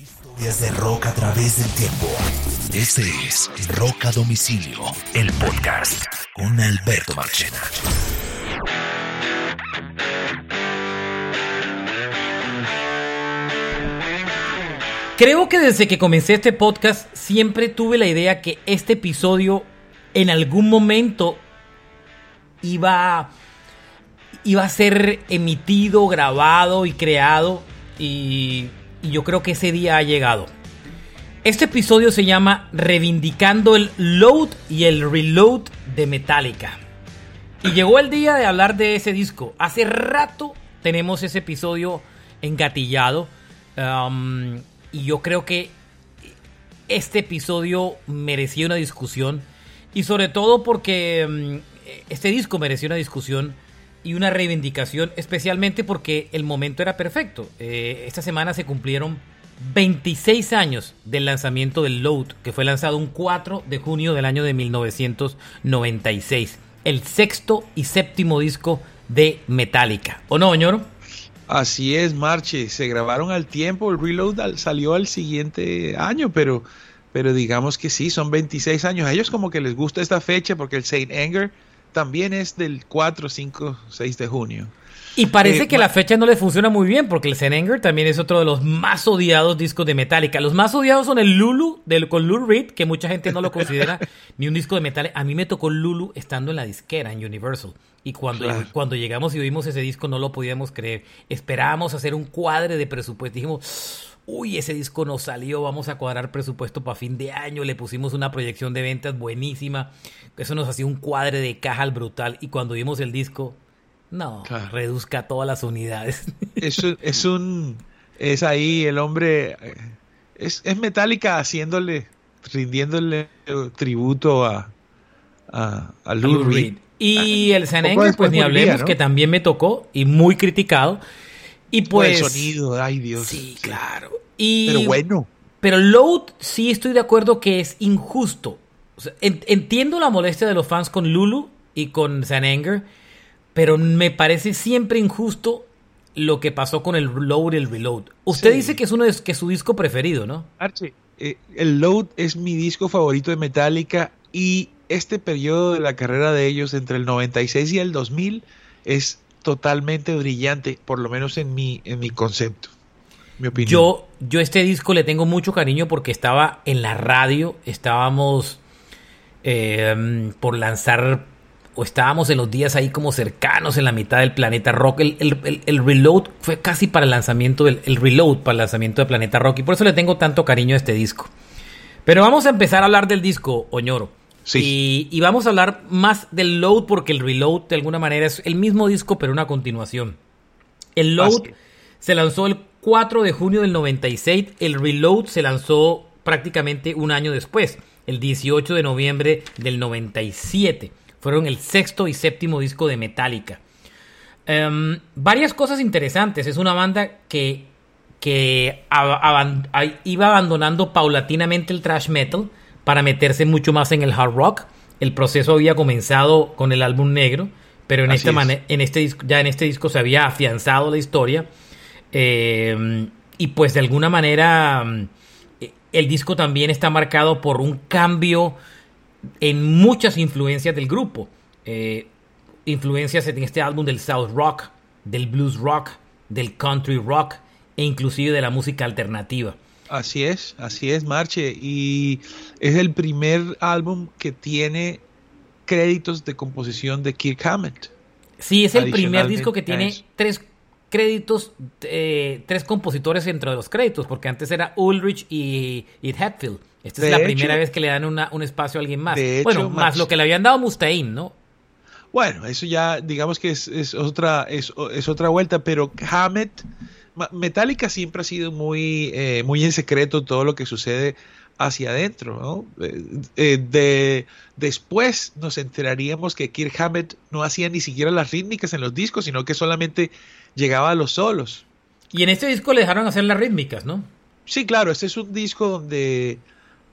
Historias de rock a través del tiempo. Este es Rock a Domicilio, el podcast con Alberto Marchena. Creo que desde que comencé este podcast siempre tuve la idea que este episodio en algún momento iba, iba a ser emitido, grabado y creado y, y yo creo que ese día ha llegado. Este episodio se llama Reivindicando el Load y el Reload de Metallica. Y llegó el día de hablar de ese disco. Hace rato tenemos ese episodio engatillado. Um, y yo creo que este episodio merecía una discusión. Y sobre todo porque um, este disco merecía una discusión y una reivindicación, especialmente porque el momento era perfecto. Eh, esta semana se cumplieron 26 años del lanzamiento del Load, que fue lanzado un 4 de junio del año de 1996. El sexto y séptimo disco de Metallica. ¿O no, ñoro? Así es, Marche. Se grabaron al tiempo. El Reload al- salió al siguiente año, pero, pero digamos que sí, son 26 años. A ellos como que les gusta esta fecha porque el Saint Anger también es del 4, 5, 6 de junio. Y parece Eh, que la fecha no le funciona muy bien porque el Anger también es otro de los más odiados discos de Metallica. Los más odiados son el Lulu del, con Lou Reed, que mucha gente no lo considera ni un disco de Metallica. A mí me tocó Lulu estando en la disquera en Universal. Y cuando, Claro. cuando llegamos y vimos ese disco no lo podíamos creer. Esperábamos hacer un cuadre de presupuesto. Dijimos, uy, ese disco no salió, vamos a cuadrar presupuesto para fin de año. Le pusimos una proyección de ventas buenísima. Eso nos hacía un cuadre de caja al brutal. Y cuando vimos el disco, no, Claro. reduzca todas las unidades. Es un, es un, es ahí el hombre, eh, es, es Metallica haciéndole, rindiéndole tributo a, a, a Lou Reed. Reed. Y el San Poco Anger, después pues ni hablemos, ¿no? que también me tocó y muy criticado. Y Por pues. el sonido, ay Dios. Sí, claro. Y, Pero bueno. Pero Load sí estoy de acuerdo que es injusto. O sea, en- entiendo la molestia de los fans con Lulu y con San Anger, pero me parece siempre injusto lo que pasó con el Load y el Reload. Usted Sí. dice que es uno de que es su disco preferido, ¿no? Arche, eh, el Load es mi disco favorito de Metallica y este periodo de la carrera de ellos entre el 96 y el 2000 es totalmente brillante, por lo menos en mi, en mi concepto, mi opinión. Yo, yo este disco le tengo mucho cariño porque estaba en la radio, estábamos eh, por lanzar, o estábamos en los días ahí como cercanos en la mitad del Planeta Rock. El, el- el- el Reload fue casi para el lanzamiento del el Reload, para el lanzamiento de Planeta Rock, y por eso le tengo tanto cariño a este disco. Pero vamos a empezar a hablar del disco, Oñoro. Sí. Y, y vamos a hablar más del Load porque el Reload de alguna manera es el mismo disco pero una continuación. El Load Así es. se lanzó el 4 de junio del 96, el Reload se lanzó prácticamente un año después, el 18 de noviembre del 97. Fueron el sexto y séptimo disco de Metallica. Em, varias cosas interesantes. Es una banda que, que ab- iba abandonando paulatinamente el thrash metal para meterse mucho más en el hard rock. El proceso había comenzado con el álbum negro, pero en, esta es. en este disco, ya en este disco se había afianzado la historia. Eh, y pues de alguna manera mm, el disco también está marcado por un cambio en muchas influencias del grupo. Eh, influencias en este álbum del South Rock, del Blues Rock, del Country Rock e inclusive de la música alternativa. Así es, así es, Marche. Y es el primer álbum que tiene créditos de composición de Kirk Hammett. Sí, es el primer disco que tiene tres créditos, eh, tres compositores dentro de los créditos, porque antes era Ulrich y, y Hetfield. Esta es la hecho- primera vez que le dan una- un espacio a alguien más. De bueno, hecho, más Max- lo que le habían dado Mustaine, ¿no? Bueno, eso ya digamos que es, es otra es, es otra vuelta, pero Hammett, Metallica siempre ha sido muy eh, muy en secreto todo lo que sucede hacia adentro, ¿no? Eh, eh, de después nos enteraríamos que Kirk Hammett no hacía ni siquiera las rítmicas en los discos, sino que solamente llegaba a los solos. Y en este disco le dejaron hacer las rítmicas, ¿no? Sí, claro, este es un disco donde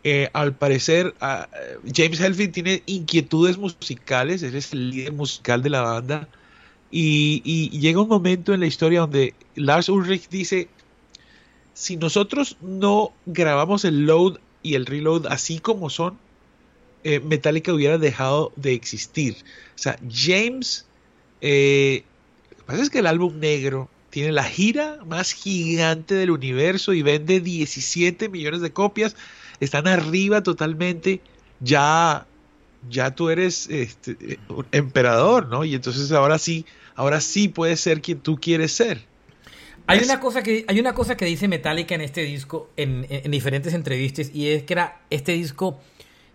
eh, al parecer ah, James Hetfield tiene inquietudes musicales, él es el líder musical de la banda y, llega un momento en la historia donde Lars Ulrich dice, si nosotros no grabamos el load y el reload así como son, eh, Metallica hubiera dejado de existir. O sea, James, eh, lo que pasa es que el álbum negro tiene la gira más gigante del universo y vende 17 millones de copias. Están arriba totalmente. Ya, ya tú eres este, un emperador, ¿no? Y entonces ahora sí, ahora sí puedes ser quien tú quieres ser. Hay una, cosa que, hay una cosa que dice Metallica en este disco, en, en diferentes entrevistas, y es que era este disco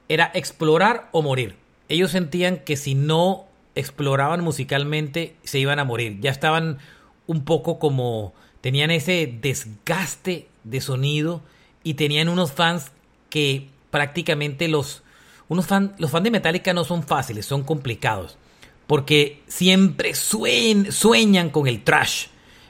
era explorar o morir. Ellos sentían que si no exploraban musicalmente se iban a morir. Ya estaban un poco como tenían ese desgaste de sonido y tenían unos fans que prácticamente los unos fan, los fans de Metallica no son fáciles, son complicados porque siempre sueñan con el trash.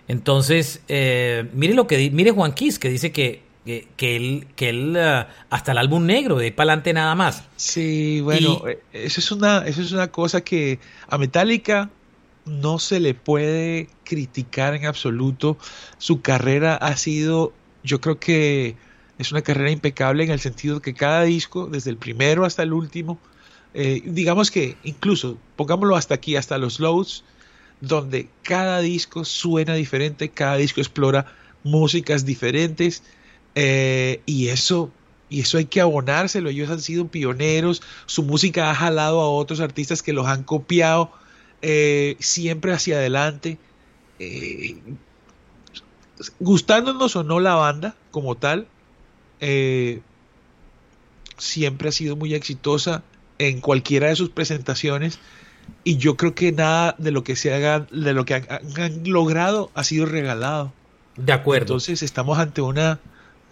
Entonces, eh, mire lo que mire Juan Kiss que dice que que, él, que él uh, hasta el álbum negro, de para adelante nada más. Sí, bueno, eh, eso, es una, eso es una cosa que a Metallica no se le puede criticar en absoluto. Su carrera ha sido, yo creo que es una carrera impecable en el sentido que cada disco, desde el primero hasta el último, eh, digamos que incluso, pongámoslo hasta aquí, hasta los loads, donde cada disco suena diferente, cada disco explora músicas diferentes eh, y eso y eso hay que abonárselo. Ellos han sido pioneros, su música ha jalado a otros artistas que los han copiado eh, siempre hacia adelante. Gustándonos o no la banda como tal, siempre ha sido muy exitosa en cualquiera de sus presentaciones. Y yo creo que nada de lo que se haga, de lo que han logrado, ha sido regalado. De acuerdo. Entonces estamos ante una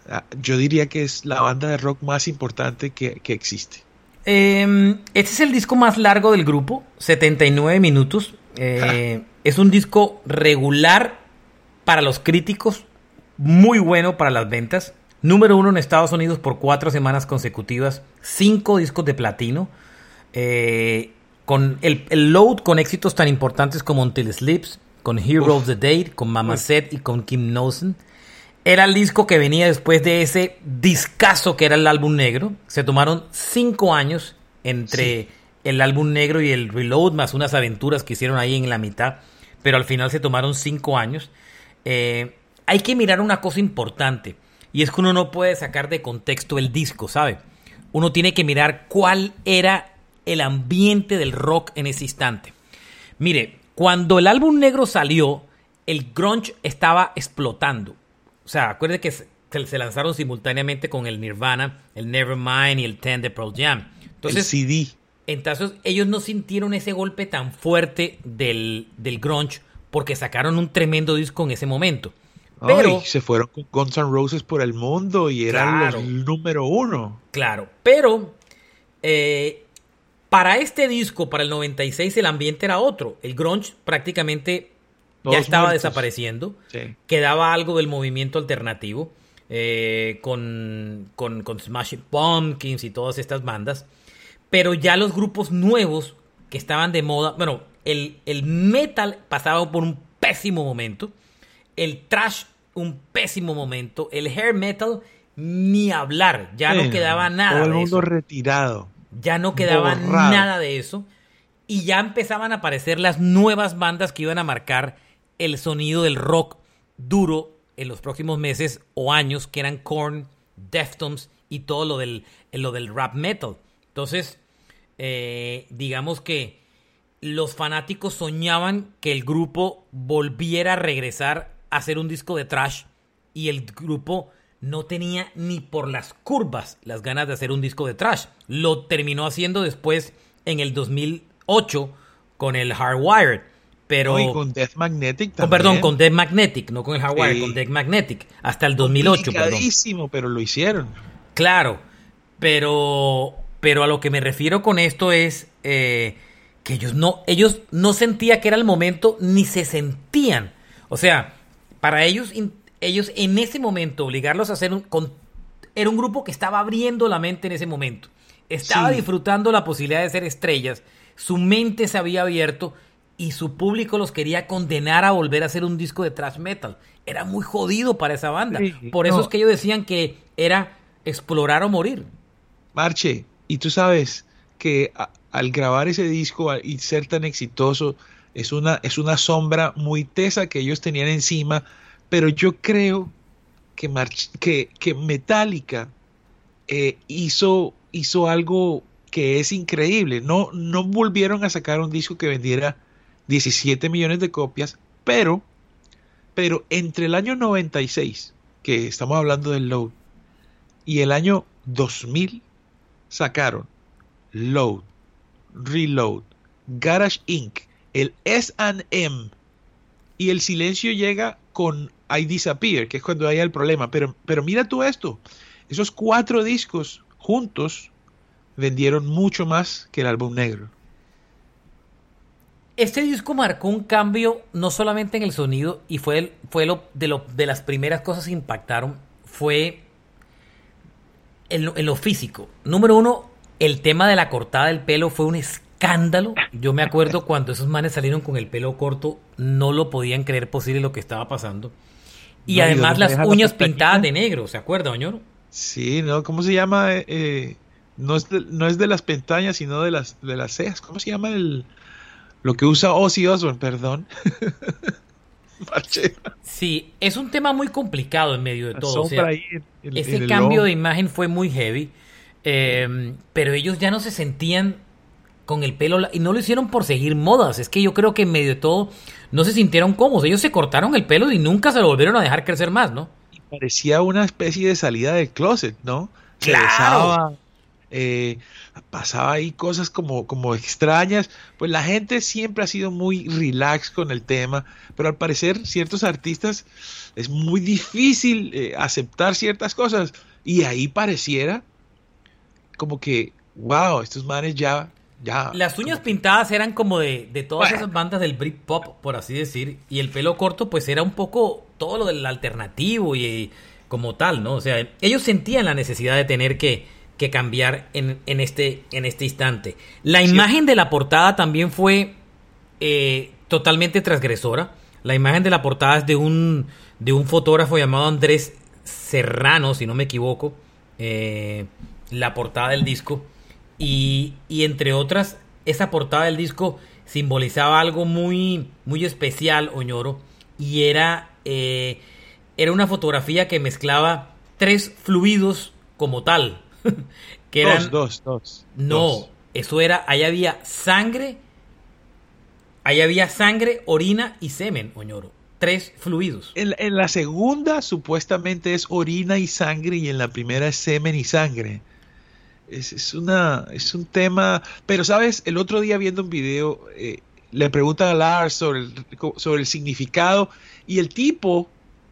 Ah, yo diría que es la banda de rock más importante que, existe. Em, este es el disco más largo del grupo, 79 minutos. Eh, es un disco regular para los críticos, muy bueno para las ventas. Número uno en Estados Unidos por cuatro semanas consecutivas, cinco discos de platino. Eh, con el, load con éxitos tan importantes como Until Sleeps, con Hero of the Day, con Mama Set y con Kim Nosen era el disco que venía después de ese discazo que era el álbum negro. Se tomaron cinco años entre el álbum negro y el reload, más unas aventuras que hicieron ahí en la mitad. Pero al final se tomaron cinco años. Eh, hay que mirar una cosa importante. Y es que uno no puede sacar de contexto el disco, ¿sabe? Uno tiene que mirar cuál era el ambiente del rock en ese instante. Mire, cuando el álbum negro salió, el grunge estaba explotando. O sea, acuérdense que se, lanzaron simultáneamente con el Nirvana, el Nevermind y el Ten de Pearl Jam. Entonces, el CD. Entonces, ellos no sintieron ese golpe tan fuerte del, del grunge porque sacaron un tremendo disco en ese momento. Pero se fueron con Guns N' Roses por el mundo y eran los número uno. Claro, pero eh, para este disco, para el 96, el ambiente era otro. El grunge prácticamente ya estaba desapareciendo. Quedaba algo del movimiento alternativo eh, con, con, con Smashing Pumpkins y todas estas bandas. Pero ya los grupos nuevos que estaban de moda, bueno, el, el metal pasaba por un pésimo momento, el trash un pésimo momento, el hair metal ni hablar, ya no quedaba nada. Todo el mundo retirado. Ya no quedaba nada de eso. Y ya empezaban a aparecer las nuevas bandas que iban a marcar el sonido del rock duro en los próximos meses o años, que eran Korn, Deftones y todo lo del, lo del rap metal. Entonces, eh, digamos que los fanáticos soñaban que el grupo volviera a regresar a hacer un disco de trash y el grupo no tenía ni por las curvas las ganas de hacer un disco de trash. Lo terminó haciendo después en el 2008 con el Hardwired. Pero, con Death Magnetic también. perdón, con Death Magnetic, no con el Hawaii, con Death Magnetic. Hasta el 2008, perdón. pero lo hicieron. Claro, pero, pero a lo que me refiero con esto es eh, que ellos no, ellos no sentían que era el momento, ni se sentían. O sea, para ellos, ellos en ese momento, obligarlos a hacer un... era un grupo que estaba abriendo la mente en ese momento. Estaba disfrutando la posibilidad de ser estrellas. Su mente se había abierto y su público los quería condenar a volver a hacer un disco de thrash metal. Era muy jodido para esa banda. Por eso es que ellos decían que era explorar o morir. Marche, y tú sabes que al grabar ese disco y ser tan exitoso, es una, es una sombra muy tesa que ellos tenían encima, pero yo creo que, que, que Metallica eh, hizo, hizo algo que es increíble. No, no volvieron a sacar un disco que vendiera 17 millones de copias, pero, pero entre el año 96, que estamos hablando del Load, y el año 2000, sacaron Load, Reload, Garage Inc., el SM, y el silencio llega con I Disappear, que es cuando hay el problema. Pero, pero mira tú esto, esos cuatro discos juntos vendieron mucho más que el álbum negro. Este disco marcó un cambio no solamente en el sonido y fue, fue lo, de, lo, de las primeras cosas que impactaron, fue en lo, físico. Número uno, el tema de la cortada del pelo fue un escándalo. Yo me acuerdo cuando esos manes salieron con el pelo corto, no lo podían creer posible lo que estaba pasando. Y además las uñas pintadas de negro, ¿se acuerda, Oñoro? Sí, ¿no? ¿Cómo se llama? Eh, eh, no, es de, no es de las pestañas, sino de las, de las cejas. ¿Cómo se llama el, lo que usa Ozzy Osbourne, perdón. sí, es un tema muy complicado en medio de todo. ese cambio de imagen fue muy heavy, em, pero ellos ya no se sentían con el pelo y no lo hicieron por seguir modas. Es que yo creo que en medio de todo no se sintieron cómodos. Ellos se cortaron el pelo y nunca se lo volvieron a dejar crecer más, ¿no? parecía una especie de salida del closet, ¿no? Claro. Eh, pasaba ahí cosas como, como extrañas, pues la gente siempre ha sido muy relax con el tema, pero al parecer ciertos artistas es muy difícil eh, aceptar ciertas cosas y ahí pareciera como que, wow, estos manes ya... ya Las uñas pintadas eran como de, de todas esas bandas del Britpop, por así decir, y el pelo corto pues era un poco todo lo del alternativo y como tal, ¿no? O sea, ellos sentían la necesidad de tener que que cambiar en, este, en este instante. La imagen de la portada también fue eh, totalmente transgresora. La imagen de la portada es de un, de un fotógrafo llamado Andrés Serrano, si no me equivoco. Eh, la portada del disco. Y, y, entre otras, esa portada del disco simbolizaba algo muy, muy especial, Oñoro. Y era, eh, era una fotografía que mezclaba tres fluidos como tal. que eran, dos, dos, No, eso era, ahí había sangre, ahí había sangre, orina y semen, Oñoro. Tres fluidos. En, la segunda supuestamente es orina y sangre y en la primera es semen y sangre. Es, una, es un tema, pero sabes, el otro día viendo un video, eh, le preguntan a Lars sobre sobre el significado y el tipo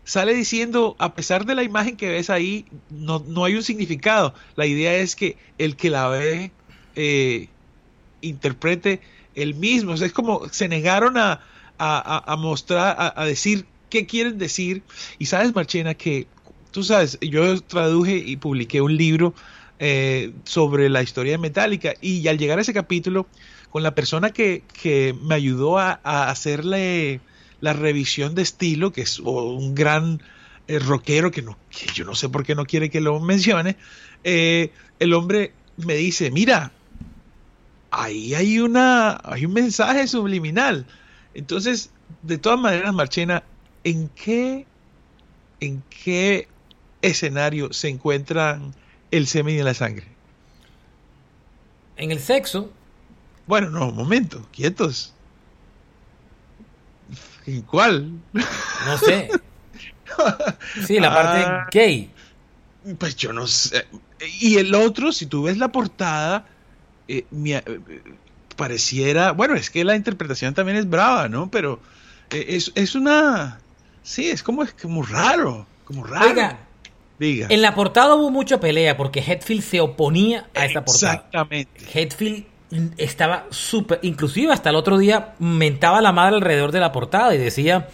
sale diciendo, a pesar de la imagen que ves ahí, no, no hay un significado. La idea es que el que la ve eh, interprete el mismo. es como se negaron a, a, mostrar, a, decir qué quieren decir. Y sabes, Marchena, que tú sabes, yo traduje y publiqué un libro eh, sobre la historia de Metallica y al llegar a ese capítulo, con la persona que, que me ayudó a, a hacerle la revisión de estilo, que es un gran eh, rockero que, no, que yo no sé por qué no quiere que lo mencione, eh, el hombre me dice, mira, ahí hay, una, hay un mensaje subliminal. Entonces, de todas maneras, Marchena, ¿en qué, en qué escenario se encuentran el semen y la sangre? En el sexo. Bueno, no, un momento, quietos. ¿En cuál? No sé. Sí, la parte ah, gay. Pues yo no sé. Y el otro, si tú ves la portada, eh, eh, pareciera, bueno, es que la interpretación también es brava, ¿no? Pero eh, es, una, sí, es como, es como raro, como raro. Oiga, Diga. En la portada hubo mucha pelea porque Hetfield se oponía a esta portada. Exactamente. Hetfield estaba súper, inclusive hasta el otro día mentaba la madre alrededor de la portada y decía,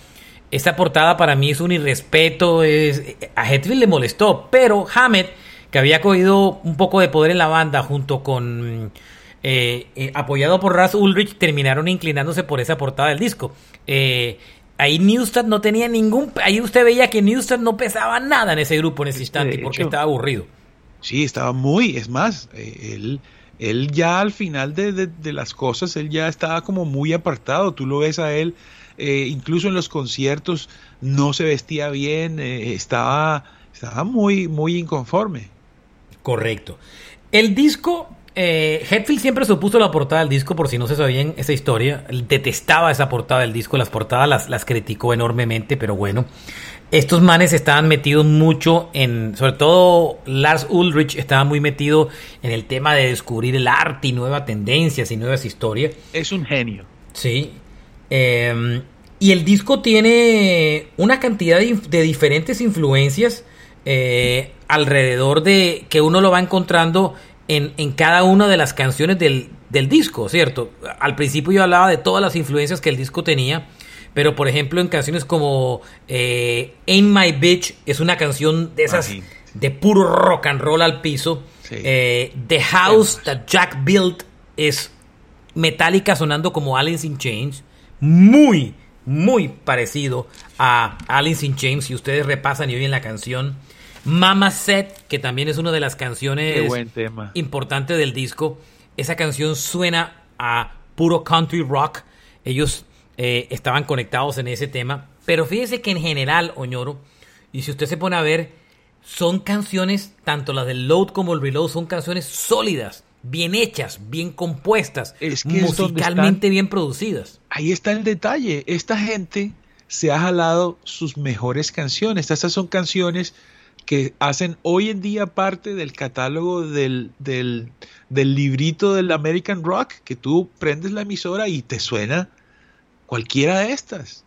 esta portada para mí es un irrespeto, es... a Hetfield le molestó, pero Hammett, que había cogido un poco de poder en la banda junto con eh, eh, apoyado por Raz Ulrich, terminaron inclinándose por esa portada del disco. Eh, ahí Newstad no tenía ningún... Ahí usted veía que Newstad no pesaba nada en ese grupo en ese instante porque estaba aburrido. Sí, estaba muy... Es más, él, él ya al final de, de, las cosas, él ya estaba como muy apartado. Tú lo ves a él, incluso en los conciertos, no se vestía bien, estaba, estaba muy, muy inconforme. Correcto. El disco, eh, Hetfield siempre supuso la portada del disco, por si no se sabían esa historia. detestaba esa portada del disco, las portadas las, las criticó enormemente, pero bueno. Estos manes estaban metidos mucho en, sobre todo Lars Ulrich estaba muy metido en el tema de descubrir el arte y nuevas tendencias y nuevas historias. Es un genio. Sí. Em, y el disco tiene una cantidad de, diferentes influencias. Eh, alrededor de que uno lo va encontrando en, en cada una de las canciones del, del, disco, ¿cierto? Al principio yo hablaba de todas las influencias que el disco tenía, pero por ejemplo en canciones como eh, Ain't My Bitch es una canción de esas de puro rock and roll al piso. Eh, The House That Jack Built es metálica sonando como Alice in Chains, muy, muy parecido a Alice in Chains. Si ustedes repasan y oyen la canción, Mama Set, que también es una de las canciones importantes del disco. Esa canción suena a puro country rock. Ellos eh, estaban conectados en ese tema. Pero fíjese que en general, Oñoro, y si usted se pone a ver, son canciones, tanto las del Load como el Reload, son canciones sólidas, bien hechas, bien compuestas, musicalmente bien producidas. Ahí está el detalle. Esta gente se ha jalado sus mejores canciones. Estas son canciones que hacen hoy en día parte del catálogo del, del, librito del American Rock, que tú prendes la emisora y te suena cualquiera de estas.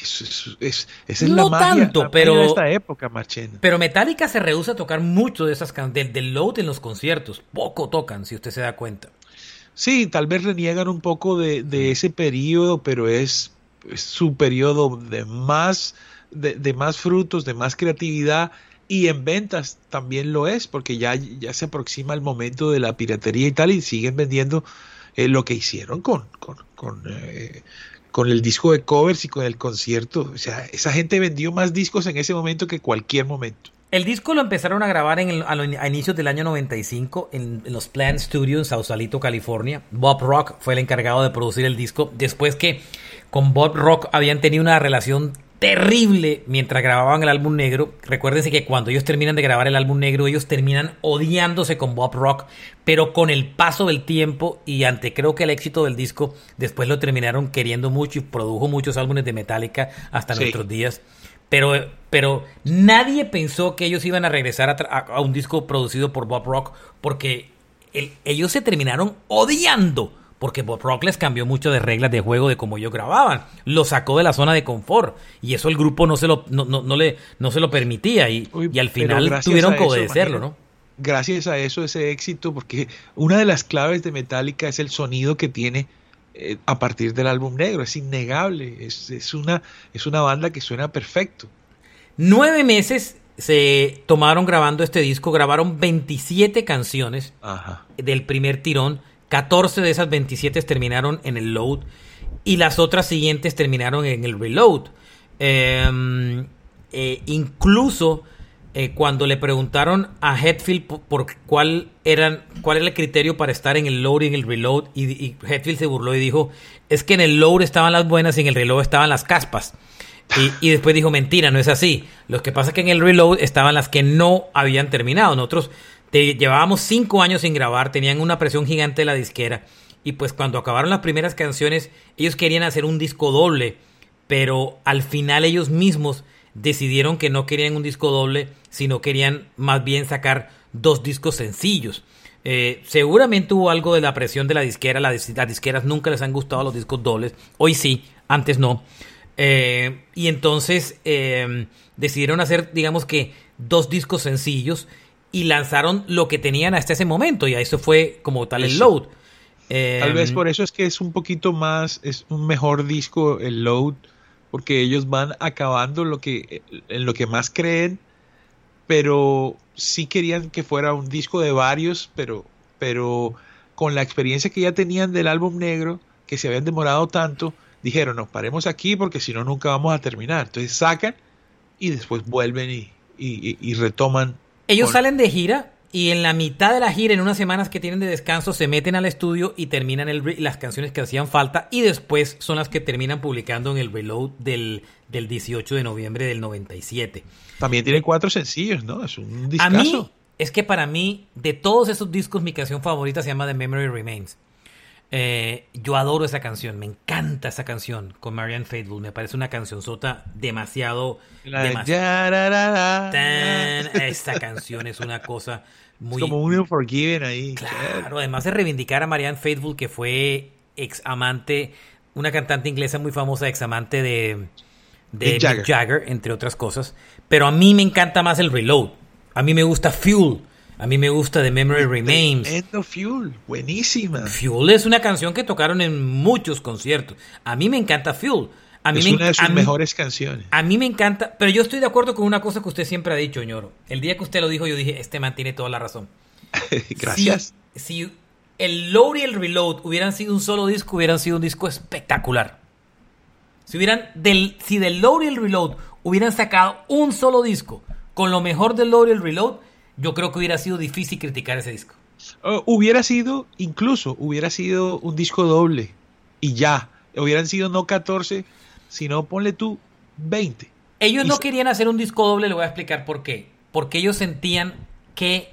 Es, es, es, no la magia, tanto, pero de esta época, Marchena. Pero Metallica se rehúsa a tocar mucho de esas del, del load en los conciertos. Poco tocan, si usted se da cuenta. Sí, tal vez reniegan un poco de, de ese periodo, pero es, su periodo de más, de, de más frutos, de más creatividad y en ventas también lo es, porque ya, ya se aproxima el momento de la piratería y tal, y siguen vendiendo eh, lo que hicieron con, con, con, eh, con, el disco de covers y con el concierto. O sea, esa gente vendió más discos en ese momento que cualquier momento. El disco lo empezaron a grabar en el, a, inicios del año 95 en, en los Plant Studios en Sausalito, California. Bob Rock fue el encargado de producir el disco después que con Bob Rock habían tenido una relación terrible mientras grababan el álbum negro. Recuérdense que cuando ellos terminan de grabar el álbum negro, ellos terminan odiándose con Bob Rock, pero con el paso del tiempo y ante creo que el éxito del disco, después lo terminaron queriendo mucho y produjo muchos álbumes de Metallica hasta nuestros días. Pero, pero nadie pensó que ellos iban a regresar a, un disco producido por Bob Rock porque ellos se terminaron odiando porque Bob Rock les cambió mucho de reglas de juego de cómo ellos grababan. Lo sacó de la zona de confort. Y eso el grupo no se lo, no, no, le, no se lo permitía. Y, y al final tuvieron que obedecerlo, ¿no? Gracias a eso, ese éxito, porque una de las claves de Metallica es el sonido que tiene eh, a partir del álbum negro, es innegable, es, es, una, es una banda que suena perfecto. Nueve meses se tomaron grabando este disco, grabaron 27 canciones del primer tirón 14 de esas 27 terminaron en el load y las otras siguientes terminaron en el reload. Em, eh, incluso eh, cuando le preguntaron a Hetfield por, cuál, eran, cuál era el criterio para estar en el load y en el reload, y, Hetfield se burló y dijo, es que en el load estaban las buenas y en el reload estaban las caspas. Y, y, después dijo, mentira, no es así. Lo que pasa es que en el reload estaban las que no habían terminado. Nosotros llevábamos cinco años sin grabar, tenían una presión gigante de la disquera. Y pues cuando acabaron las primeras canciones, ellos querían hacer un disco doble, pero al final ellos mismos decidieron que no querían un disco doble, sino querían más bien sacar dos discos sencillos. Eh, seguramente hubo algo de la presión de la disquera, las, disqueras nunca les han gustado los discos dobles, hoy sí, antes no. Eh, y entonces eh, decidieron hacer, digamos que, dos discos sencillos y lanzaron lo que tenían hasta ese momento y a eso fue como tal el load. Tal vez em, por eso es que es un poquito más, es un mejor disco el load, porque ellos van acabando lo que, en lo que más creen, pero sí querían que fuera un disco de varios, pero, pero con la experiencia que ya tenían del álbum negro, que se habían demorado tanto, dijeron, nos paremos aquí porque si no nunca vamos a terminar. Entonces sacan y después vuelven y, y, y retoman. Ellos salen de gira y en la mitad de la gira, en unas semanas que tienen de descanso, se meten al estudio y terminan el las canciones que hacían falta y después son las que terminan publicando en el reload del, del 18 de noviembre del 97. También tiene cuatro sencillos, ¿no? Es un discazo. A mí, es que para mí, de todos esos discos, mi canción favorita se llama The Memory Remains. Eh, yo adoro esa canción, me encanta esa canción con Marianne Faithfull, me parece una canción sota demasiado... esta canción es una cosa muy... Es como un Forgiven ahí. Claro, además de reivindicar a Marianne Faithfull, que fue ex amante, una cantante inglesa muy famosa, ex amante de, de Jagger. Jagger, entre otras cosas. Pero a mí me encanta más el Reload. A mí me gusta Fuel. A mí me gusta The Memory Remains. Fuel, buenísima. Fuel es una canción que tocaron en muchos conciertos. A mí me encanta Fuel. A mí es me, una de sus mejores canciones. A mí me encanta, pero yo estoy de acuerdo con una cosa que usted siempre ha dicho, ñoro. El día que usted lo dijo, yo dije, este man tiene toda la razón. Gracias. Si, si, el load y el reload hubieran sido un solo disco, hubieran sido un disco espectacular. Si hubieran del, si del load y el reload hubieran sacado un solo disco con lo mejor del load y el reload, yo creo que hubiera sido difícil criticar ese disco. Uh, hubiera sido, incluso, hubiera sido un disco doble y ya. Hubieran sido no 14, sino ponle tú 20. Ellos y no querían hacer un disco doble, le voy a explicar por qué. Porque ellos sentían que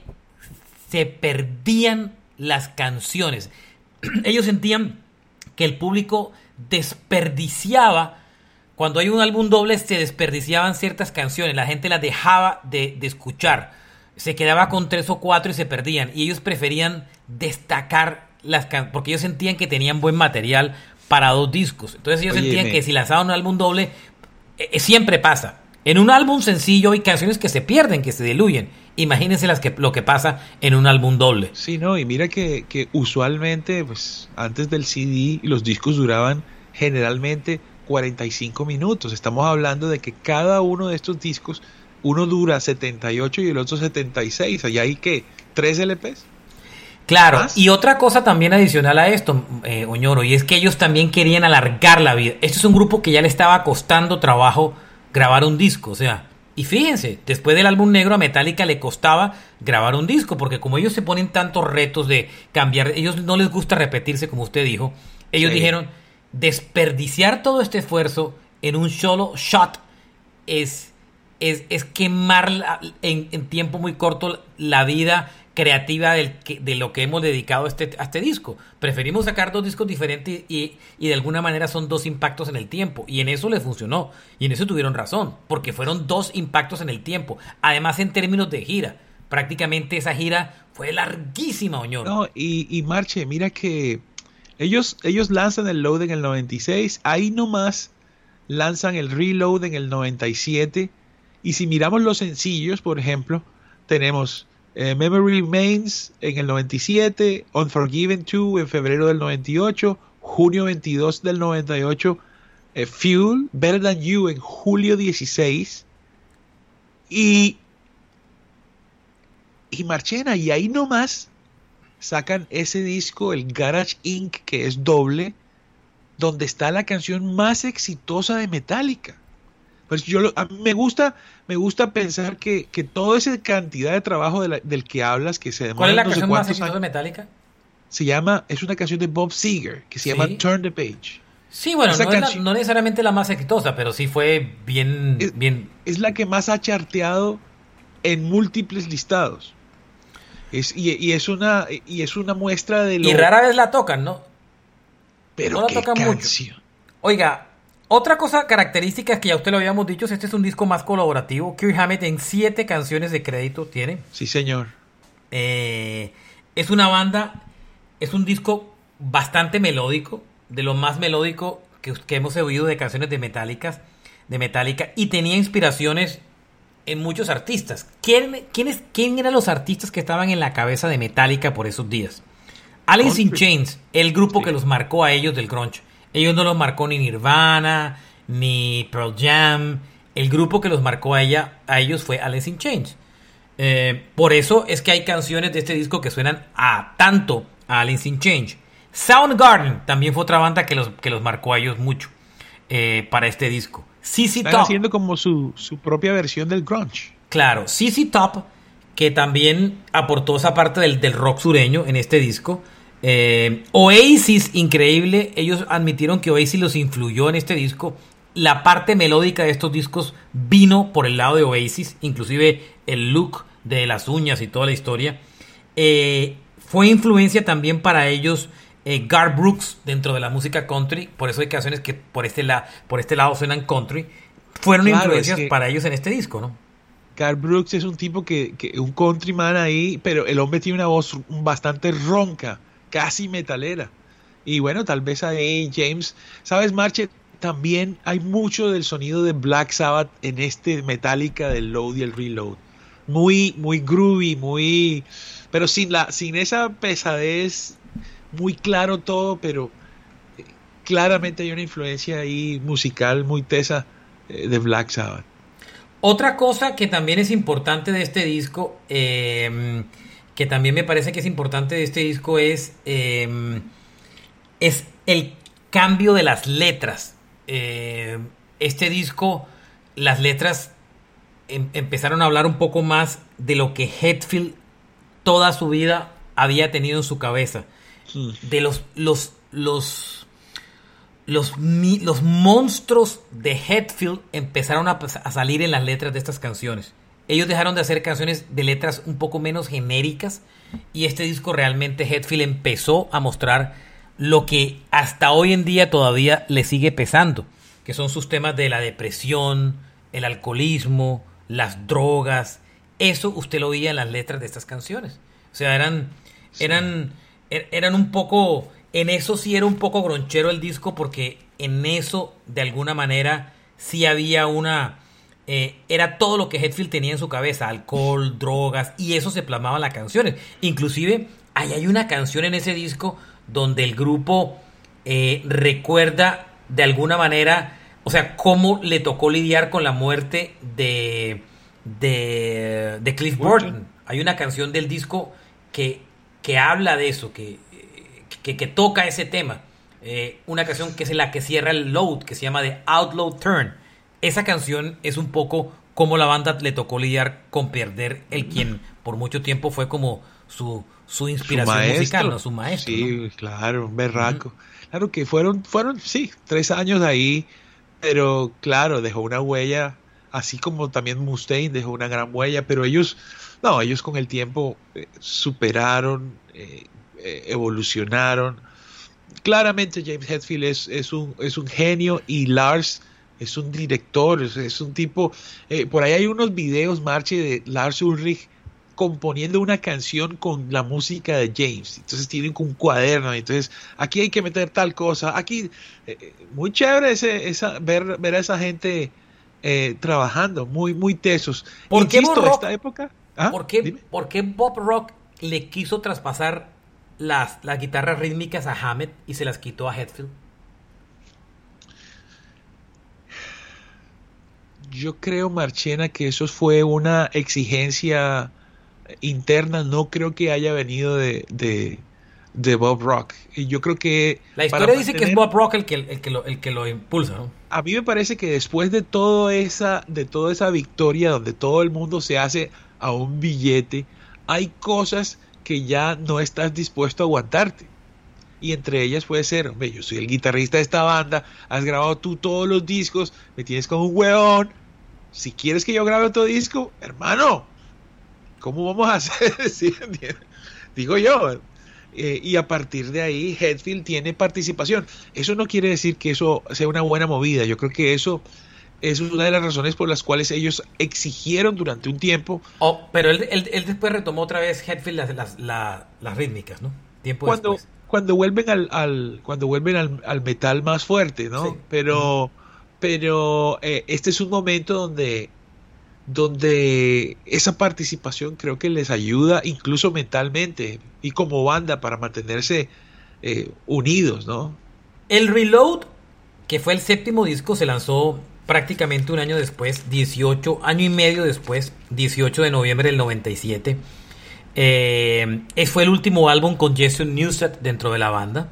se perdían las canciones. ellos sentían que el público desperdiciaba. Cuando hay un álbum doble, se desperdiciaban ciertas canciones. La gente las dejaba de, de escuchar se quedaba con tres o cuatro y se perdían. Y ellos preferían destacar las canciones, porque ellos sentían que tenían buen material para dos discos. Entonces ellos sentían que si lanzaban un álbum doble, eh, siempre pasa. En un álbum sencillo hay canciones que se pierden, que se diluyen. Imagínense las que, lo que pasa en un álbum doble. Sí, no, y mira que, que usualmente, pues antes del CD, los discos duraban generalmente 45 minutos. Estamos hablando de que cada uno de estos discos uno dura 78 y el otro 76. Allá hay que tres LPs. Claro, y otra cosa también adicional a esto, eh, Oñoro, y es que ellos también querían alargar la vida. Este es un grupo que ya le estaba costando trabajo grabar un disco, o sea, y fíjense, después del álbum negro a Metallica le costaba grabar un disco, porque como ellos se ponen tantos retos de cambiar, ellos no les gusta repetirse, como usted dijo, ellos sí. dijeron, desperdiciar todo este esfuerzo en un solo shot es es, es quemar en, tiempo muy corto la vida creativa de lo que hemos dedicado este, a este disco. Preferimos sacar dos discos diferentes y, y, de alguna manera son dos impactos en el tiempo. Y en eso les funcionó. Y en eso tuvieron razón. Porque fueron dos impactos en el tiempo. Además en términos de gira. Prácticamente esa gira fue larguísima, Oñor. No, y, y Marche, mira que ellos, ellos lanzan el load en el 96. Ahí nomás lanzan el reload en el 97 y si miramos los sencillos, por ejemplo, tenemos eh, Memory Remains en el 97, Unforgiven 2 en febrero del 98, junio 22 del 98, eh, Fuel, Better Than You en julio 16 y y Marchena y ahí nomás sacan ese disco, el Garage Inc., que es doble, donde está la canción más exitosa de Metallica. Pues yo a mí me gusta, me gusta pensar que, que toda esa cantidad de trabajo de la, del que hablas, que se demora ¿Cuál es la no canción más exitosa de Metallica? se llama, es una canción de Bob Seger, que se llama. Turn the Page. Sí, bueno, no, es la- canción- no necesariamente la más exitosa, pero sí fue bien, Es- bien. Es la que más ha charteado en múltiples listados. Es, y, y es una, y es una muestra de lo... Y rara vez la tocan, ¿no? pero no la qué tocan mucho. canción. Oiga, otra cosa característica es que ya usted lo habíamos dicho, es este es un disco más colaborativo. Kirk Hammett en siete canciones de crédito tiene. Sí, señor. Eh, es una banda, es un disco bastante melódico, de lo más melódico que, que hemos oído de canciones de Metallica, de Metallica, y tenía inspiraciones en muchos artistas. ¿Quién, quién eran los artistas que estaban en la cabeza de Metallica por esos días? Alice in. Chains, el grupo Sí. que los marcó a ellos del grunge. Ellos no los marcó ni Nirvana, ni Pearl Jam. El grupo que los marcó a ella, a ellos fue Alice in Chains. Eh, por eso es que hay canciones de este disco que suenan a tanto Alice in Change. Soundgarden también fue otra banda que los, que los marcó a ellos mucho eh, para este disco. CC Están haciendo como su, su propia versión del grunge. Claro, CC Top, que también aportó esa parte del, del rock sureño en este disco. Eh, Oasis, increíble. Ellos admitieron que Oasis los influyó en este disco. La parte melódica de estos discos vino por el lado de Oasis, inclusive el look de las uñas y toda la historia. Eh, fue influencia también para ellos eh, Gar Brooks dentro de la música country. Por eso hay canciones que por este, la, por este lado suenan country. Fueron Claro, influencias es que- para ellos en este disco, ¿no? Carl Brooks es un tipo que, que un countryman ahí, pero el hombre tiene una voz bastante ronca, casi metalera. Y bueno, tal vez ahí James, ¿sabes, Marche? También hay mucho del sonido de Black Sabbath en este Metallica del Load y el Reload. Muy, muy groovy, muy, pero sin la, sin esa pesadez, muy claro todo, pero eh, claramente hay una influencia ahí musical muy tesa eh, de Black Sabbath. Otra cosa que también es importante de este disco, eh, que también me parece que es importante de este disco, es, eh, es el cambio de las letras. Eh, este disco, las letras em- empezaron a hablar un poco más de lo que Hetfield toda su vida había tenido en su cabeza. De los, los, los, los, los monstruos de Hetfield empezaron a salir en las letras de estas canciones. Ellos dejaron de hacer canciones de letras un poco menos genéricas y este disco realmente Hetfield empezó a mostrar lo que hasta hoy en día todavía le sigue pesando, que son sus temas de la depresión, el alcoholismo, las drogas. Eso usted lo veía en las letras de estas canciones. O sea, eran, eran, er- eran un poco, en eso sí era un poco gronchero el disco porque en eso de alguna manera sí había una, eh, era todo lo que Hetfield tenía en su cabeza, alcohol, drogas, y eso se plasmaba en las canciones. Inclusive, ahí hay una canción en ese disco donde el grupo eh, recuerda de alguna manera, o sea, cómo le tocó lidiar con la muerte de, de, de Cliff Burton. Hay una canción del disco que, que habla de eso, que, que, que toca ese tema. Eh, una canción que es la que cierra el load, que se llama The Outlaw Turn. Esa canción es un poco cómo la banda le tocó lidiar con perder el quien por mucho tiempo fue como su, su inspiración musical, ¿no? Su maestro. Sí, ¿no? claro, un berraco. Claro que fueron, fueron, sí, tres años ahí, pero claro, dejó una huella, así como también Mustaine dejó una gran huella, pero ellos, no, ellos con el tiempo eh, superaron, eh, eh, evolucionaron. Claramente James Hetfield es, es, un, es un genio y Lars es un director, es, es un tipo, eh, por ahí hay unos videos, Marche, de Lars Ulrich componiendo una canción con la música de James. Entonces tienen un cuaderno. Entonces aquí hay que meter tal cosa. Aquí, eh, eh, muy chévere ese, esa, ver, ver a esa gente eh, trabajando, muy, muy tesos. ¿Por qué Bob Rock- esta época. ¿Ah? ¿Por, qué, por qué Bob Rock le quiso traspasar las, las guitarras rítmicas a Hammett y se las quitó a Hetfield? Yo creo, Marchena, que eso fue una exigencia interna. No creo que haya venido de, de, de Bob Rock. Y yo creo que. La historia dice que es Bob Rock el que, el que, lo, el que lo impulsa, ¿no? a mí me parece que después de todo esa, de toda esa victoria donde todo el mundo se hace a un billete, hay cosas que ya no estás dispuesto a aguantarte. Y entre ellas puede ser, hombre, yo soy el guitarrista de esta banda, has grabado tú todos los discos, me tienes como un hueón. Si quieres que yo grabe otro disco, hermano, ¿cómo vamos a hacer? ¿Sí? Digo yo. Eh, y a partir de ahí, Hetfield tiene participación. Eso no quiere decir que eso sea una buena movida. Yo creo que eso, eso es una de las razones por las cuales ellos exigieron durante un tiempo Oh, pero él, él- él después retomó otra vez Hetfield las, las, la- las rítmicas, ¿no? Tiempo cuando, después. Cuando vuelven al, al- cuando vuelven al, al metal más fuerte, ¿no? Sí. Pero, pero eh, este es un momento donde, donde esa participación creo que les ayuda incluso mentalmente y como banda para mantenerse eh, unidos, ¿no? El Reload, que fue el séptimo disco, se lanzó prácticamente un año después, 18, año y medio después, 18 de noviembre del 97. Eh, fue el último álbum con Jason Newsted dentro de la banda.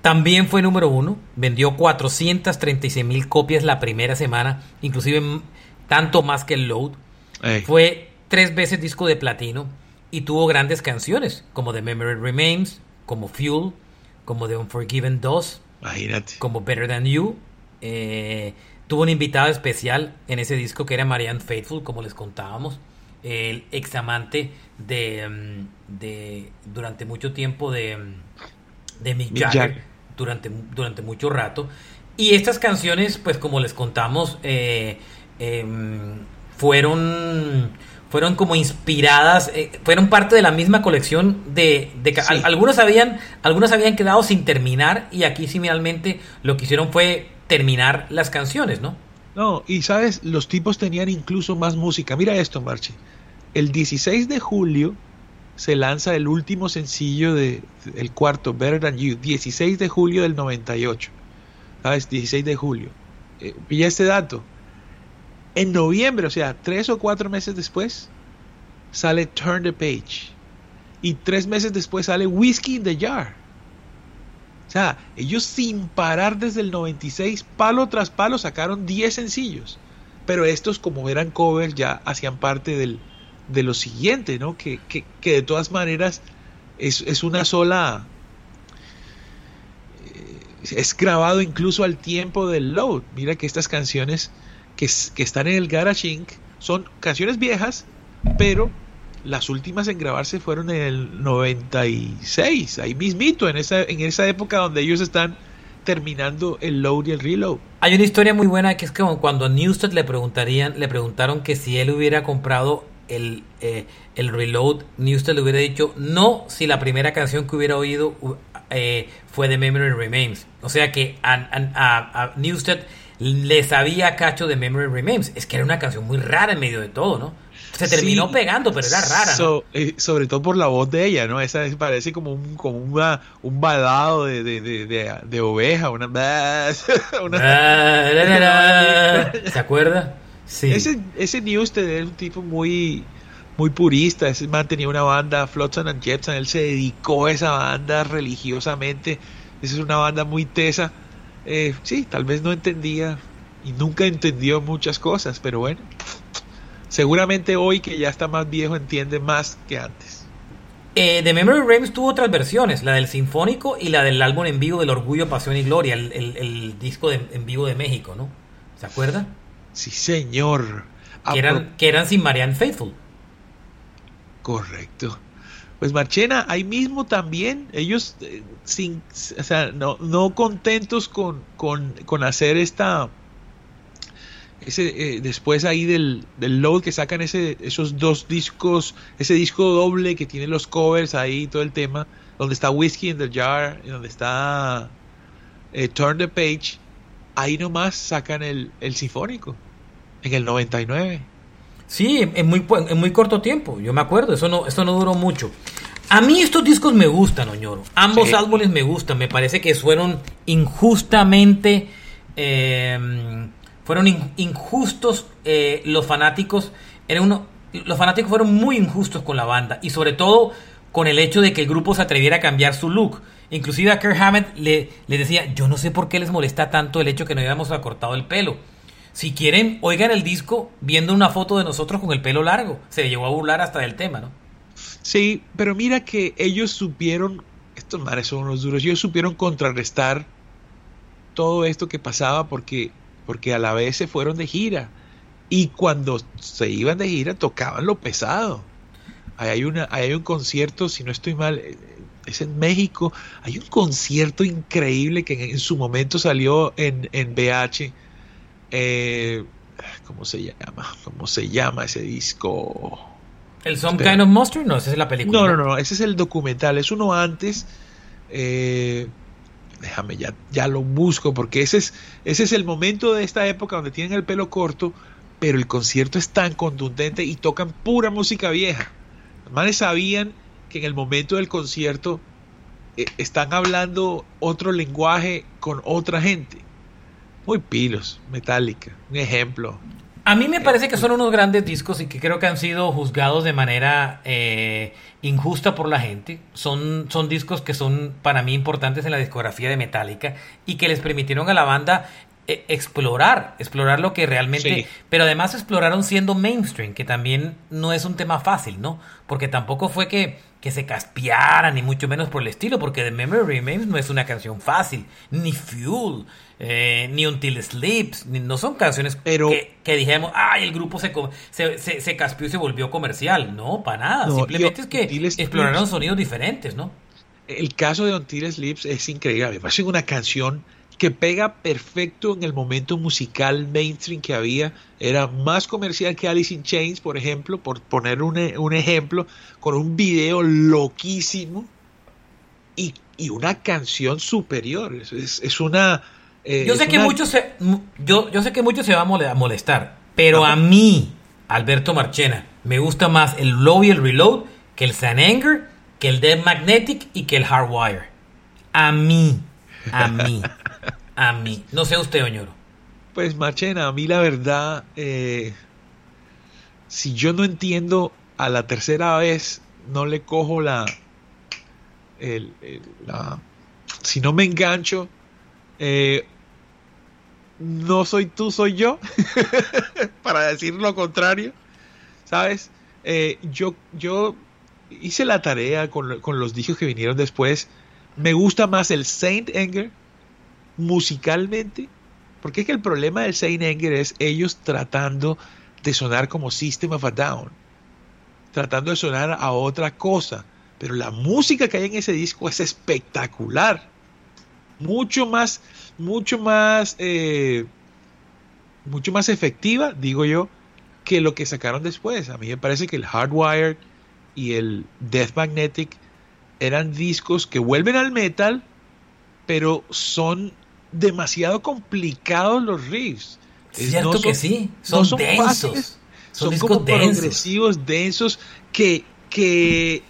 También fue número uno, vendió 436 mil copias la primera semana, inclusive tanto más que el Load. Fue tres veces disco de platino y tuvo grandes canciones como The Memory Remains, como Fuel, como The Unforgiven 2, como Better Than You. Eh, tuvo un invitado especial en ese disco que era Marianne Faithful, como les contábamos, el ex amante de, mm, de durante mucho tiempo de, mm, de Mick Jagger, Durante, durante mucho rato. Y estas canciones, pues como les contamos, eh, em, fueron fueron como inspiradas, eh, fueron parte de la misma colección de, de algunos habían algunos habían quedado sin terminar y aquí finalmente lo que hicieron fue terminar las canciones, ¿no? No, y sabes, los tipos tenían incluso más música. Mira esto, Marchi. El 16 de julio se lanza el último sencillo de el cuarto Better Than You, 16 de julio del 98. ¿Sabes? 16 de julio. Eh, este dato. En noviembre, o sea, tres o cuatro meses después, sale Turn the Page. Y tres meses después sale Whiskey in the Jar. O sea, ellos sin parar desde el 96, palo tras palo, sacaron 10 sencillos. Pero estos, como eran covers, ya hacían parte del, de lo siguiente, ¿no? Que, que, que de todas maneras es, es una sola... Eh, es grabado incluso al tiempo del load. Mira que estas canciones que, están en el Garage son canciones viejas, pero las últimas en grabarse fueron en el 96, ahí mismito, en esa, en esa época donde ellos están terminando el load y el reload. Hay una historia muy buena que es como cuando a Newsted le preguntarían, le preguntaron que si él hubiera comprado el, eh, el reload, Newsted le hubiera dicho no si la primera canción que hubiera oído eh, fue de Memory Remains. O sea que a, a, a Newsted le sabía cacho de Memory Remains. Es que era una canción muy rara en medio de todo, ¿no? Se terminó pegando, pero era rara. Eh, sobre todo por la voz de ella, ¿no? Esa parece como un, como una, un balado de, de, de, de, oveja, una... ¿Se acuerda? Sí. Ese, ese Newsted es un tipo muy muy purista, ese man tenía una banda, Flotsam and Jetsam, él se dedicó a esa banda religiosamente, esa es una banda muy tesa, eh, sí, tal vez no entendía y nunca entendió muchas cosas, pero bueno, seguramente hoy que ya está más viejo entiende más que antes. Eh, The Memory Remains tuvo otras versiones, la del Sinfónico y la del álbum en vivo del Orgullo, Pasión y Gloria, el, disco en vivo de México, ¿no? ¿Se acuerda? Sí, señor. Que eran, que eran sin Marianne Faithful. Correcto. Pues Marchena, ahí mismo también, ellos eh, sin, o sea, no, no contentos con, con, hacer esta, ese, eh, después ahí del, del, load que sacan ese, esos dos discos, ese disco doble que tiene los covers ahí, todo el tema, donde está Whiskey in the Jar, donde está eh, Turn the Page, ahí nomás sacan el, el sinfónico, en el 99. Sí, en muy, en muy corto tiempo, yo me acuerdo, eso no, eso no duró mucho. A mí estos discos me gustan, Oñoro. Ambos álbumes me gustan, me parece que fueron injustamente... Em, fueron injustos eh, los fanáticos. Uno, los fanáticos fueron muy injustos con la banda y sobre todo con el hecho de que el grupo se atreviera a cambiar su look. Inclusive a Kirk Hammett le, le decía, yo no sé por qué les molesta tanto el hecho que no habíamos acortado el pelo. Si quieren, oigan el disco viendo una foto de nosotros con el pelo largo. Se llevó a burlar hasta del tema, ¿no? Sí, pero mira que ellos supieron, estos mares son unos duros, ellos supieron contrarrestar todo esto que pasaba porque, porque a la vez se fueron de gira. Y cuando se iban de gira tocaban lo pesado. hay, una, hay un concierto, si no estoy mal, es en México. Hay un concierto increíble que en, su momento salió en, en BH eh, ¿Cómo se llama? ¿Cómo se llama ese disco? ¿El Some Kind of Monster? No, esa es la película. No, no, no, ese es el documental. Es uno antes. Eh, déjame, ya, ya lo busco, porque ese es, ese es el momento de esta época donde tienen el pelo corto, pero el concierto es tan contundente y tocan pura música vieja. Los manes sabían que en el momento del concierto eh, están hablando otro lenguaje con otra gente. Muy pilos, Metallica, un ejemplo. A mí me parece que son unos grandes discos y que creo que han sido juzgados de manera eh, injusta por la gente. Son, son discos que son para mí importantes en la discografía de Metallica y que les permitieron a la banda eh, explorar, explorar lo que realmente, pero además exploraron siendo mainstream, que también no es un tema fácil, ¿no? Porque tampoco fue que, que se caspiaran, ni mucho menos por el estilo, porque The Memory Remains no es una canción fácil, ni Fuel, eh, ni Until Sleeps, no son canciones que, que, dijimos, ay, el grupo se, se, se, caspió y se volvió comercial. No, para nada. Simplemente es que exploraron sonidos diferentes, ¿no? El caso de Until Sleeps es increíble. Me parece una canción que pega perfecto en el momento musical mainstream que había. Era más comercial que Alice in Chains, por ejemplo, por poner un, un ejemplo, con un video loquísimo y, y una canción superior. Es, es una eh, yo sé que muchos se, yo, yo sé que muchos se van a molestar, pero a mí, Alberto Marchena, me gusta más el Low y el Reload que el San Anger, que el Dead Magnetic y que el Hardwire. A mí, a mí, a mí. No sé usted, Oñoro. Pues Marchena, a mí la verdad, eh, si yo no entiendo a la tercera vez, no le cojo la, el, la si no me engancho, eh, no soy tú, soy yo, para decir lo contrario, ¿sabes? Eh, yo, yo hice la tarea con, los discos que vinieron después. Me gusta más el Saint Anger musicalmente, porque es que el problema del Saint es ellos tratando de sonar como System of a Down, tratando de sonar a otra cosa, pero la música que hay en ese disco es espectacular mucho más, mucho más, eh, mucho más efectiva, digo yo, que lo que sacaron después. A mí me parece que el Hardwired y el Death Magnetic eran discos que vuelven al metal, pero son demasiado complicados los riffs. Cierto que sí, son, densos. son, como progresivos, densos, que, que,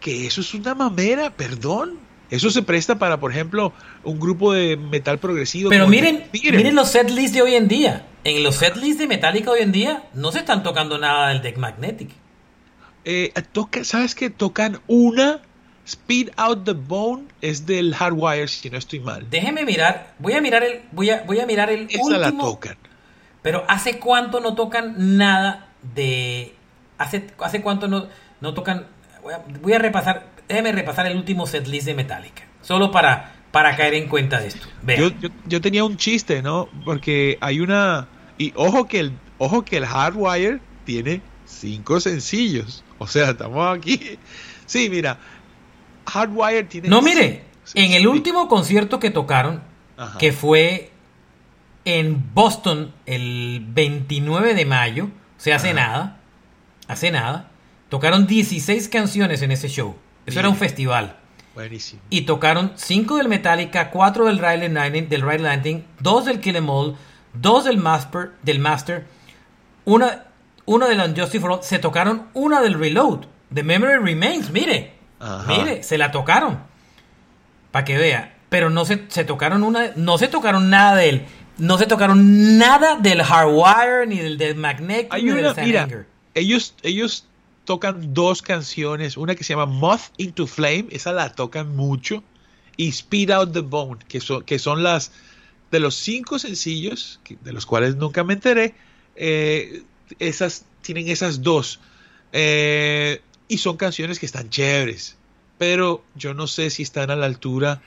que eso es una mamera, perdón. Eso se presta para, por ejemplo, un grupo de metal progresivo. Pero miren, miren los setlists de hoy en día. En los setlists de Metallica hoy en día no se están tocando nada del Deck Magnetic. Eh, toca, ¿Sabes qué? Tocan una Speed Out the Bone es del Hardwire, si no estoy mal. Déjeme mirar, voy a mirar el, voy a, voy a mirar el Esa la tocan. Pero ¿hace cuánto no tocan nada de... ¿Hace, hace cuánto no, no tocan... Voy a, voy a repasar, déjeme repasar el último setlist de Metallica. Solo para, para caer en cuenta de esto. Yo, tenía un chiste, ¿no? Porque hay una. Y ojo que el, ojo que el Hardwire tiene cinco sencillos. O sea, estamos aquí. Sí, mira. Hardwire tiene. No, mire. En el último concierto que tocaron, que fue en Boston el 29 de mayo, o sea, hace nada, hace nada, tocaron 16 canciones en ese show. Eso era un festival. Buenísimo. Y tocaron 5 del Metallica, 4 del Ride Lightning, del Ride Landing, 2 del Kill Em All, 2 del Master, del Master, una, una del Unjustice for All. Se tocaron una del Reload. The Memory Remains, mire. Mire, se la tocaron. Para que vea. Pero no se, se tocaron una. No se tocaron nada del. No se tocaron nada del Hardwire ni del Dead Magnetic ni del mira, Ellos, ellos tocan dos canciones, una que se llama Moth into Flame, esa la tocan mucho, y Speed Out the Bone, que son, que son las de los cinco sencillos, de los cuales nunca me enteré, eh, esas tienen esas dos. Eh, y son canciones que están chéveres, pero yo no sé si están a la altura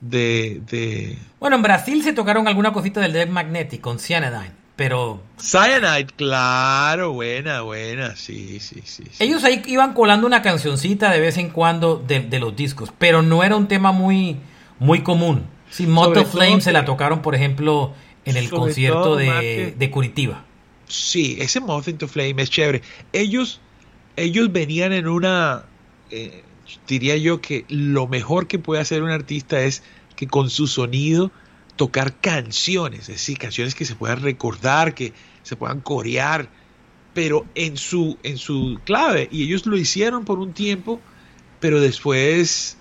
de, de... Bueno, en Brasil se tocaron alguna cosita del Dead Magnetic con Cyanide pero... Cyanide, claro, buena, buena, sí, sí, sí, Ellos ahí iban colando una cancioncita de vez en cuando de, los discos, pero no era un tema muy, muy común. Sí, Moto Flame se la tocaron, por ejemplo, en el concierto de, Curitiba. Sí, ese Moth into Flame es chévere. Ellos, ellos venían en una... Eh, diría yo que lo mejor que puede hacer un artista es que con su sonido tocar canciones, es decir, canciones que se puedan recordar, que se puedan corear, pero en su, en su clave. Y ellos lo hicieron por un tiempo, pero después,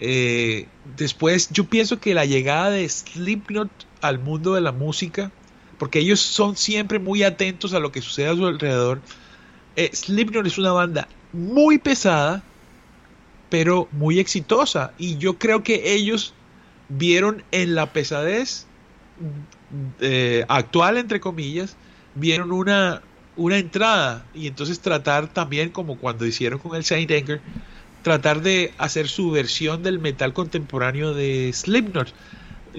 eh, después yo pienso que la llegada de Slipknot al mundo de la música porque ellos son siempre muy atentos a lo que sucede a su alrededor. Eh, Slipknot es una banda muy pesada, pero muy exitosa. Y yo creo que ellos vieron en la pesadez eh, actual, entre comillas, vieron una, una entrada. Y entonces tratar también, como cuando hicieron con el Saint tratar de hacer su versión del metal contemporáneo de Slipknot.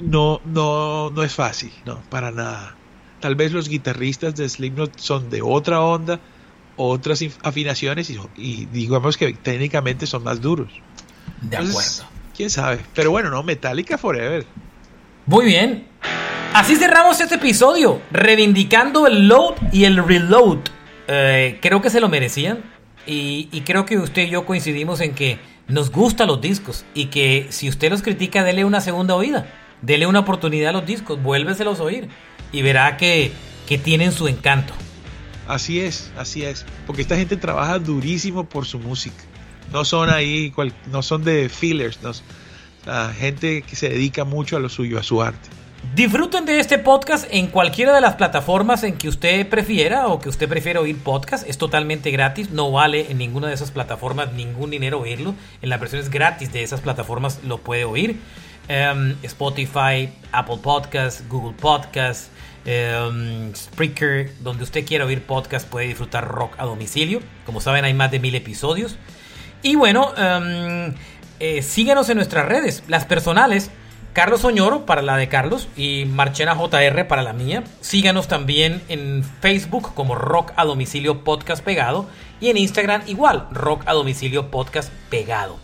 No, no, no es fácil, no, para nada. Tal vez los guitarristas de Slipknot son de otra onda, otras afinaciones y, digamos que técnicamente son más duros. De acuerdo. Quién sabe. Pero bueno, no, Metallica Forever. Muy bien. Así cerramos este episodio, reivindicando el load y el reload. Eh, creo que se lo merecían. Y, y, creo que usted y yo coincidimos en que nos gustan los discos. Y que si usted los critica, dele una segunda oída. Dele una oportunidad a los discos, vuélveselos a oír. Y verá que, que tienen su encanto. Así es, así es. Porque esta gente trabaja durísimo por su música. No son ahí, no son de fillers, no, gente que se dedica mucho a lo suyo, a su arte. Disfruten de este podcast en cualquiera de las plataformas en que usted prefiera o que usted prefiera oír podcast. Es totalmente gratis, no vale en ninguna de esas plataformas ningún dinero oírlo. En las versiones gratis de esas plataformas lo puede oír. Em, Spotify, Apple Podcasts, Google Podcasts, Um, Spreaker, donde usted quiera oír podcast, puede disfrutar rock a domicilio. Como saben, hay más de mil episodios. Y bueno, em, eh, síganos en nuestras redes, las personales. Carlos Oñoro para la de Carlos y Marchena JR para la mía. Síganos también en Facebook como Rock a Domicilio Podcast Pegado y en Instagram igual, Rock a Domicilio Podcast Pegado.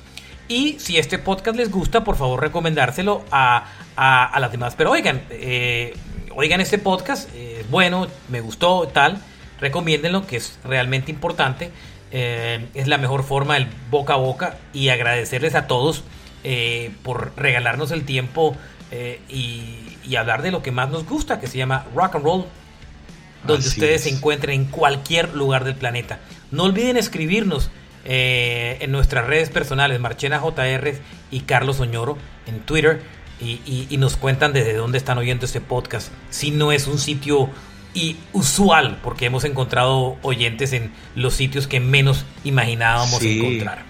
Y si este podcast les gusta, por favor recomendárselo a, a, las demás. Pero oigan, eh, oigan este podcast, es eh, bueno, me gustó, tal, recomiéndenlo, que es realmente importante. Eh, es la mejor forma del boca a boca y agradecerles a todos eh, por regalarnos el tiempo y, hablar de lo que más nos gusta, que se llama rock and roll, donde ustedes se encuentren en cualquier lugar del planeta. No olviden escribirnos en nuestras redes personales, Marchena JR y Carlos Oñoro en Twitter y, nos cuentan desde dónde están oyendo este podcast. Si no es un sitio y usual, porque hemos encontrado oyentes en los sitios que menos imaginábamos encontrar.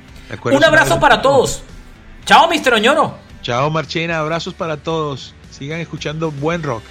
Un abrazo para todos. Chao, Mr. Oñoro. Chao, Marchena. Abrazos para todos. Sigan escuchando buen rock.